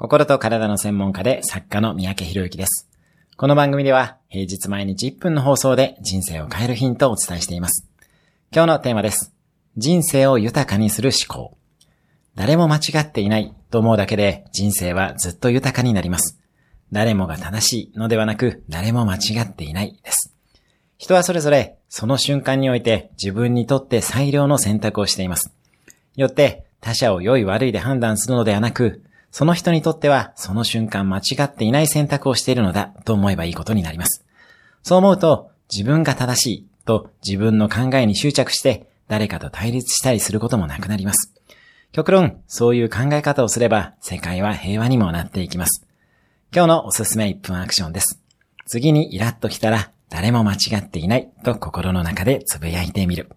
心と体の専門家で作家の三宅博之です。この番組では平日毎日1分の放送で人生を変えるヒントをお伝えしています。今日のテーマです。人生を豊かにする思考。誰も間違っていないと思うだけで人生はずっと豊かになります。誰もが正しいのではなく誰も間違っていないです。人はそれぞれその瞬間において自分にとって最良の選択をしています。よって他者を良い悪いで判断するのではなく、その人にとってはその瞬間間違っていない選択をしているのだと思えばいいことになります。そう思うと自分が正しいと自分の考えに執着して誰かと対立したりすることもなくなります。極論、そういう考え方をすれば世界は平和にもなっていきます。今日のおすすめ1分アクションです。次にイラッときたら誰も間違っていないと心の中でつぶやいてみる。